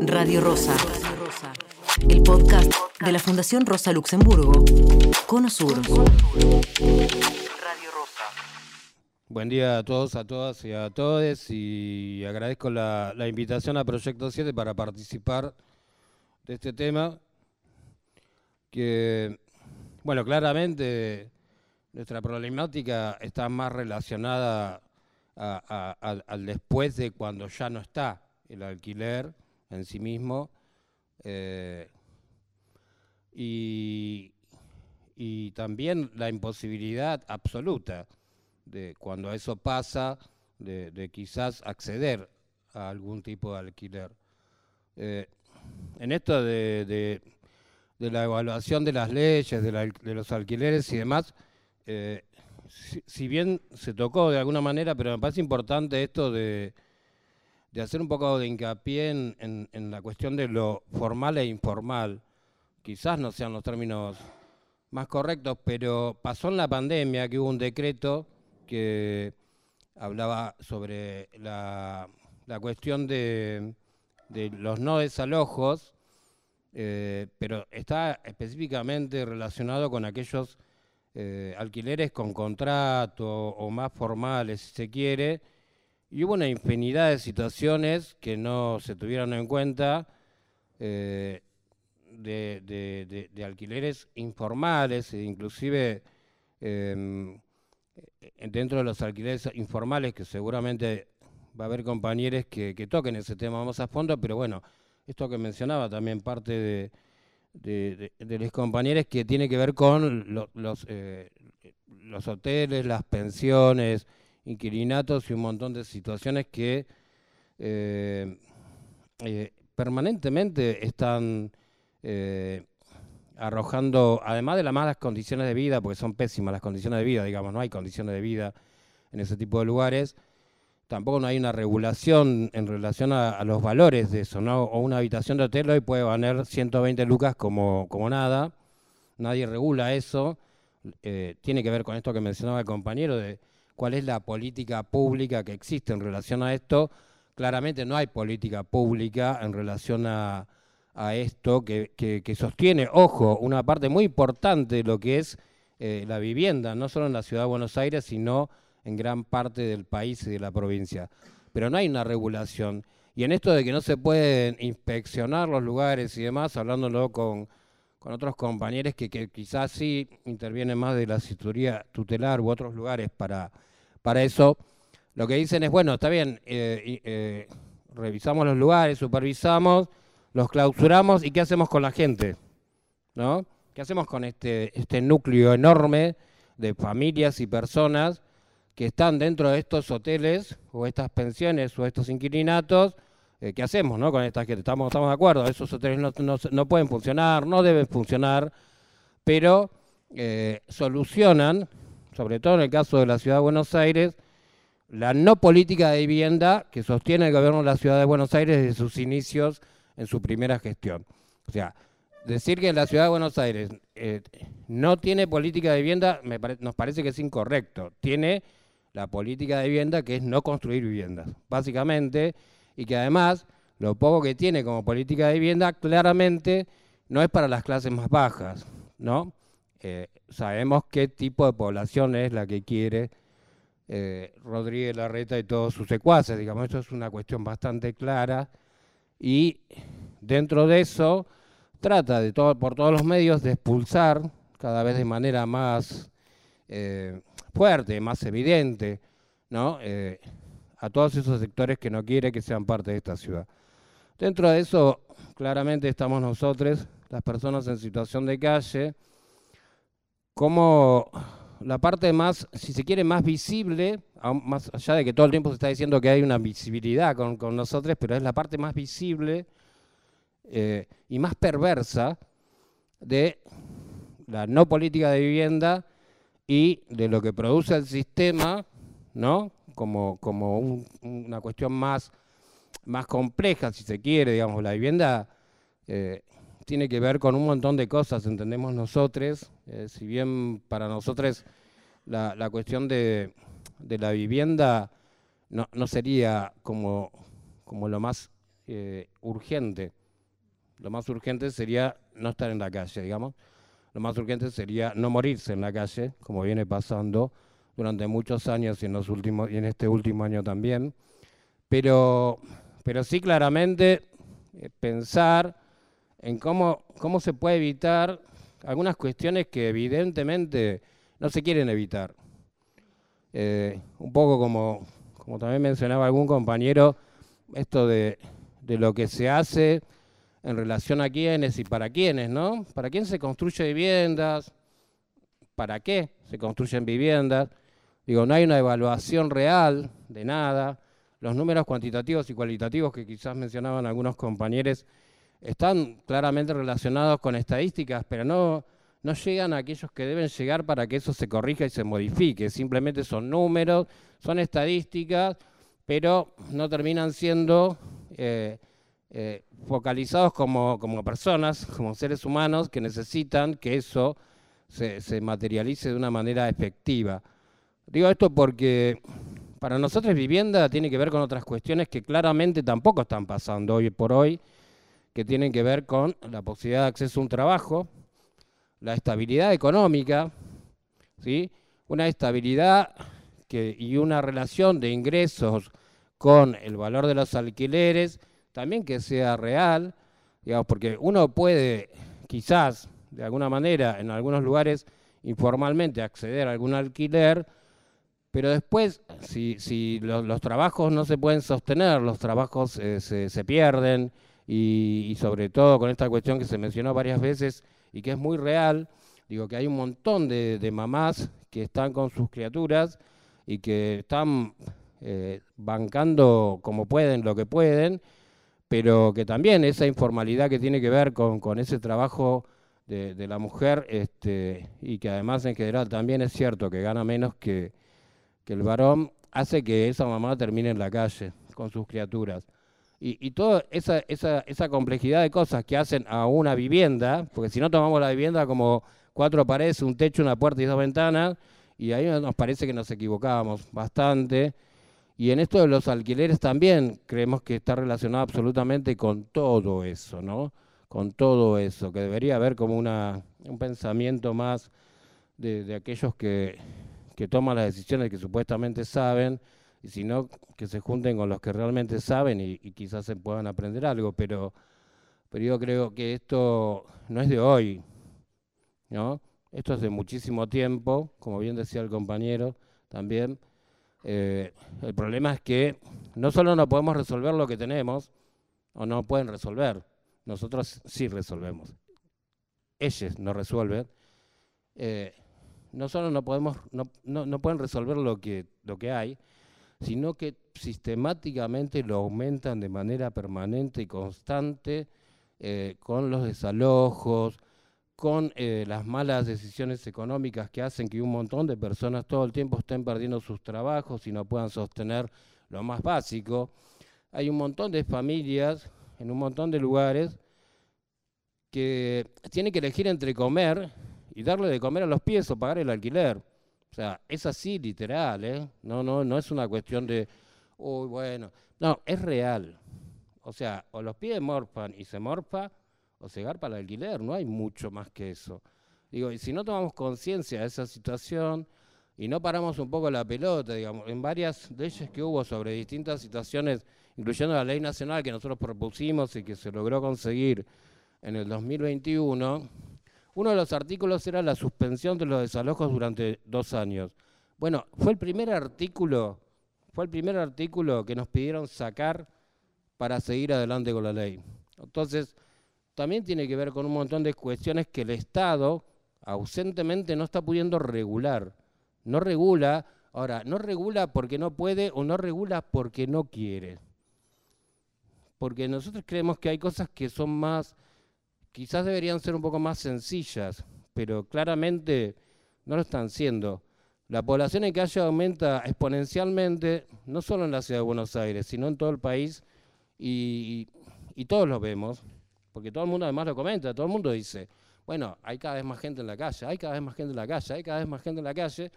Radio Rosa. El podcast de la Fundación Rosa Luxemburgo. Cono Sur. Buen día a todos, a todas y a todos y agradezco la, invitación a Proyecto 7 para participar de este tema que, bueno, claramente nuestra problemática está más relacionada a- al después de cuando ya no está el alquiler en sí mismo. eh, y, también la imposibilidad absoluta de cuando eso pasa, de, quizás acceder a algún tipo de alquiler. Eh, en esto de, de- la evaluación de las leyes, de los alquileres y demás, eh, si, si bien se tocó de alguna manera, pero me parece importante esto de, de hacer un poco de hincapié en, en- la cuestión de lo formal e informal. Quizás no sean los términos más correctos, pero pasó en la pandemia que hubo un decreto que hablaba sobre la, la cuestión de, de los no desalojos, eh, pero está específicamente relacionado con aquellos eh, alquileres con contrato o más formales, si se quiere, y hubo una infinidad de situaciones que no se tuvieron en cuenta eh, de, alquileres informales, e inclusive em, eh, dentro de los alquileres informales, que seguramente va a haber compañeros que, que toquen ese tema más a fondo, pero bueno, esto que mencionaba también parte de, de, de- de los compañeros que tiene que ver con lo- los, eh, los hoteles, las pensiones, inquilinatos y un montón de situaciones que eh, eh, permanentemente están eh, arrojando, además de las malas condiciones de vida, porque son pésimas las condiciones de vida, digamos, no hay condiciones de vida en ese tipo de lugares, tampoco no hay una regulación en relación a, los valores de eso, ¿no? O una habitación de hotel hoy puede valer 120 lucas como, como nada, nadie regula eso, tiene que ver con esto que mencionaba el compañero de cuál es la política pública que existe en relación a esto. Claramente no hay política pública en relación a, esto que sostiene, ojo, una parte muy importante de lo que es eh, la vivienda, no solo en la ciudad de Buenos Aires, sino en gran parte del país y de la provincia. Pero no hay una regulación. Y en esto de que no se pueden inspeccionar los lugares y demás, hablándolo con, con otros compañeros que, quizás sí intervienen más de la situaría tutelar u otros lugares para, para eso, lo que dicen es, bueno, está bien, eh, eh, revisamos los lugares, supervisamos, los clausuramos y ¿qué hacemos con la gente? ¿No? ¿Qué hacemos con este, este núcleo enorme de familias y personas que están dentro de estos hoteles o estas pensiones o estos inquilinatos? Eh, ¿Qué hacemos no? con esta gente? Estamos, estamos de acuerdo, esos hoteles no, no no pueden funcionar, no deben funcionar, pero eh, solucionan, sobre todo en el caso de la Ciudad de Buenos Aires, la no política de vivienda que sostiene el gobierno de la Ciudad de Buenos Aires desde sus inicios en su primera gestión. O sea, decir que la Ciudad de Buenos Aires eh, no tiene política de vivienda me nos parece que es incorrecto. Tiene la política de vivienda que es no construir viviendas, básicamente, y que además lo poco que tiene como política de vivienda claramente no es para las clases más bajas, ¿no? Eh, sabemos qué tipo de población es la que quiere eh, Rodríguez Larreta y todos sus secuaces, digamos, esto es una cuestión bastante clara y dentro de eso trata de todo, por todos los medios de expulsar cada vez de manera más eh, fuerte, más evidente, ¿no? A todos esos sectores que no quiere que sean parte de esta ciudad. Dentro de eso, claramente estamos nosotros, las personas en situación de calle, como la parte más, si se quiere, más visible, más allá de que todo el tiempo se está diciendo que hay una visibilidad con, con nosotros, pero es la parte más visible eh, y más perversa de la no política de vivienda y de lo que produce el sistema, ¿no? Como, como un- una cuestión más, más compleja, si se quiere, digamos, la vivienda eh, tiene que ver con un montón de cosas, entendemos nosotros, eh, si bien para nosotros la, la cuestión de, de la vivienda no, no sería como, como lo más eh, urgente. Lo más urgente sería no estar en la calle, digamos. Lo más urgente sería no morirse en la calle, como viene pasando durante muchos años y en, los últimos, y en este último año también. Pero, pero sí claramente eh, pensar en cómo, cómo se puede evitar algunas cuestiones que evidentemente no se quieren evitar. Eh, un poco como, como también mencionaba algún compañero, esto de, de lo que se hace en relación a quiénes y para quiénes, ¿no? ¿Para quién se construye viviendas? ¿Para qué se construyen viviendas? Digo, no hay una evaluación real de nada. Los números cuantitativos y cualitativos que quizás mencionaban algunos compañeros están claramente relacionados con estadísticas, pero no, no llegan a aquellos que deben llegar para que eso se corrija y se modifique. Simplemente son números, son estadísticas, pero no terminan siendo eh, eh, focalizados como, como, personas, como seres humanos que necesitan que eso se, se materialice de una manera efectiva. Digo esto porque para nosotros vivienda tiene que ver con otras cuestiones que claramente tampoco están pasando hoy por hoy, que tienen que ver con la posibilidad de acceso a un trabajo, la estabilidad económica, ¿sí? una estabilidad que, y una relación de ingresos con el valor de los alquileres, también que sea real, digamos, porque uno puede quizás, de alguna manera, en algunos lugares informalmente acceder a algún alquiler, pero después, si, si los, trabajos no se pueden sostener, los trabajos eh, se, se, pierden, y, sobre todo con esta cuestión que se mencionó varias veces, y que es muy real. Digo que hay un montón de, mamás que están con sus criaturas y que están eh, bancando como pueden, lo que pueden, pero que también esa informalidad que tiene que ver con, ese trabajo de, la mujer este, y que además en general también es cierto que gana menos que, que el varón, hace que esa mamá termine en la calle con sus criaturas. Y, toda esa, esa, esa, complejidad de cosas que hacen a una vivienda, porque si no tomamos la vivienda como cuatro paredes, un techo, una puerta y dos ventanas, y ahí nos parece que nos equivocábamos bastante. Y en esto de los alquileres también creemos que está relacionado absolutamente con todo eso, ¿no? Con todo eso, que debería haber como una, un pensamiento más de, de aquellos que, que toman las decisiones que supuestamente saben, y si no, que se junten con los que realmente saben y, quizás se puedan aprender algo, pero, pero yo creo que esto no es de hoy, ¿no? Esto es de muchísimo tiempo, como bien decía el compañero también. Eh, el problema es que no solo no podemos resolver lo que tenemos, o no pueden resolver, nosotros sí resolvemos. Ellos no resuelven. Eh, no solo no podemos, no, no, no pueden resolver lo que, lo que hay, sino que sistemáticamente lo aumentan de manera permanente y constante eh, con los desalojos, con eh, las malas decisiones económicas que hacen que un montón de personas todo el tiempo estén perdiendo sus trabajos y no puedan sostener lo más básico. Hay un montón de familias en un montón de lugares que tienen que elegir entre comer y darle de comer a los pies o pagar el alquiler. O sea, es así literal, ¿eh? No, no, no es una cuestión de, uy, bueno, no, es real. O sea, o los pies morfan y se morfa, o se para el alquiler, no hay mucho más que eso. Digo, y si no tomamos conciencia de esa situación y no paramos un poco la pelota, digamos, en varias leyes que hubo sobre distintas situaciones, incluyendo la ley nacional que nosotros propusimos y que se logró conseguir en el 2021, uno de los artículos era la suspensión de los desalojos durante dos años. Bueno, fue el primer artículo, fue el primer artículo que nos pidieron sacar para seguir adelante con la ley. Entonces, también tiene que ver con un montón de cuestiones que el Estado ausentemente no está pudiendo regular. No regula, ahora, no regula porque no puede o no regula porque no quiere. Porque nosotros creemos que hay cosas que son más quizás deberían ser un poco más sencillas, pero claramente no lo están siendo. La población en calle aumenta exponencialmente, no solo en la ciudad de Buenos Aires, sino en todo el país, y, todos lo vemos, porque todo el mundo además lo comenta, todo el mundo dice, bueno, hay cada vez más gente en la calle, hay cada vez más gente en la calle, hay cada vez más gente en la calle.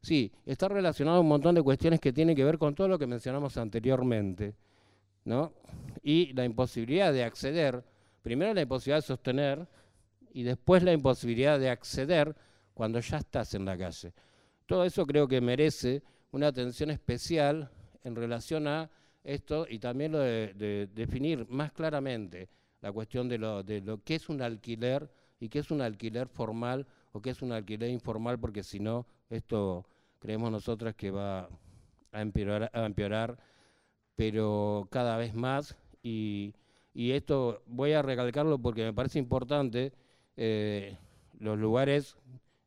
Sí, está relacionado a un montón de cuestiones que tienen que ver con todo lo que mencionamos anteriormente. ¿no? y la imposibilidad de acceder, primero la imposibilidad de sostener y después la imposibilidad de acceder cuando ya estás en la calle. Todo eso creo que merece una atención especial en relación a esto y también lo de, definir más claramente la cuestión de lo, de lo que es un alquiler y qué es un alquiler formal o qué es un alquiler informal, porque si no, esto creemos nosotras que va a empeorar, a empeorar pero cada vez más. Y, esto voy a recalcarlo porque me parece importante, eh, los lugares,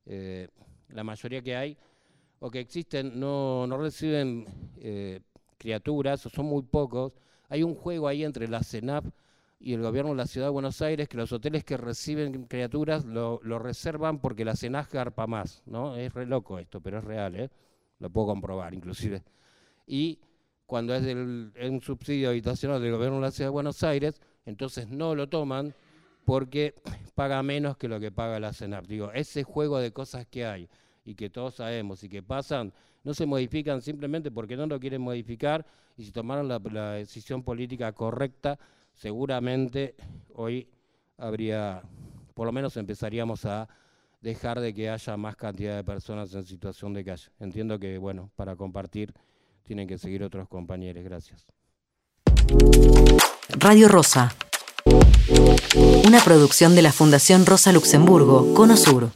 eh, la mayoría que hay, o que existen, no, no reciben eh, criaturas, o son muy pocos. Hay un juego ahí entre la CENAP y el gobierno de la ciudad de Buenos Aires que los hoteles que reciben criaturas lo, reservan porque la CENAP garpa más, ¿no? Es re loco esto, pero es real, ¿eh? Lo puedo comprobar, inclusive. Y cuando es del, un subsidio habitacional del gobierno de la ciudad de Buenos Aires, entonces no lo toman porque paga menos que lo que paga la CENAP. Digo, ese juego de cosas que hay y que todos sabemos y que pasan, no se modifican simplemente porque no lo quieren modificar y si tomaron la, decisión política correcta, seguramente hoy habría, por lo menos empezaríamos a dejar de que haya más cantidad de personas en situación de calle. Entiendo que, bueno, para compartir tienen que seguir otros compañeros. Gracias. Radio Rosa. Una producción de la Fundación Rosa Luxemburgo, Cono Sur.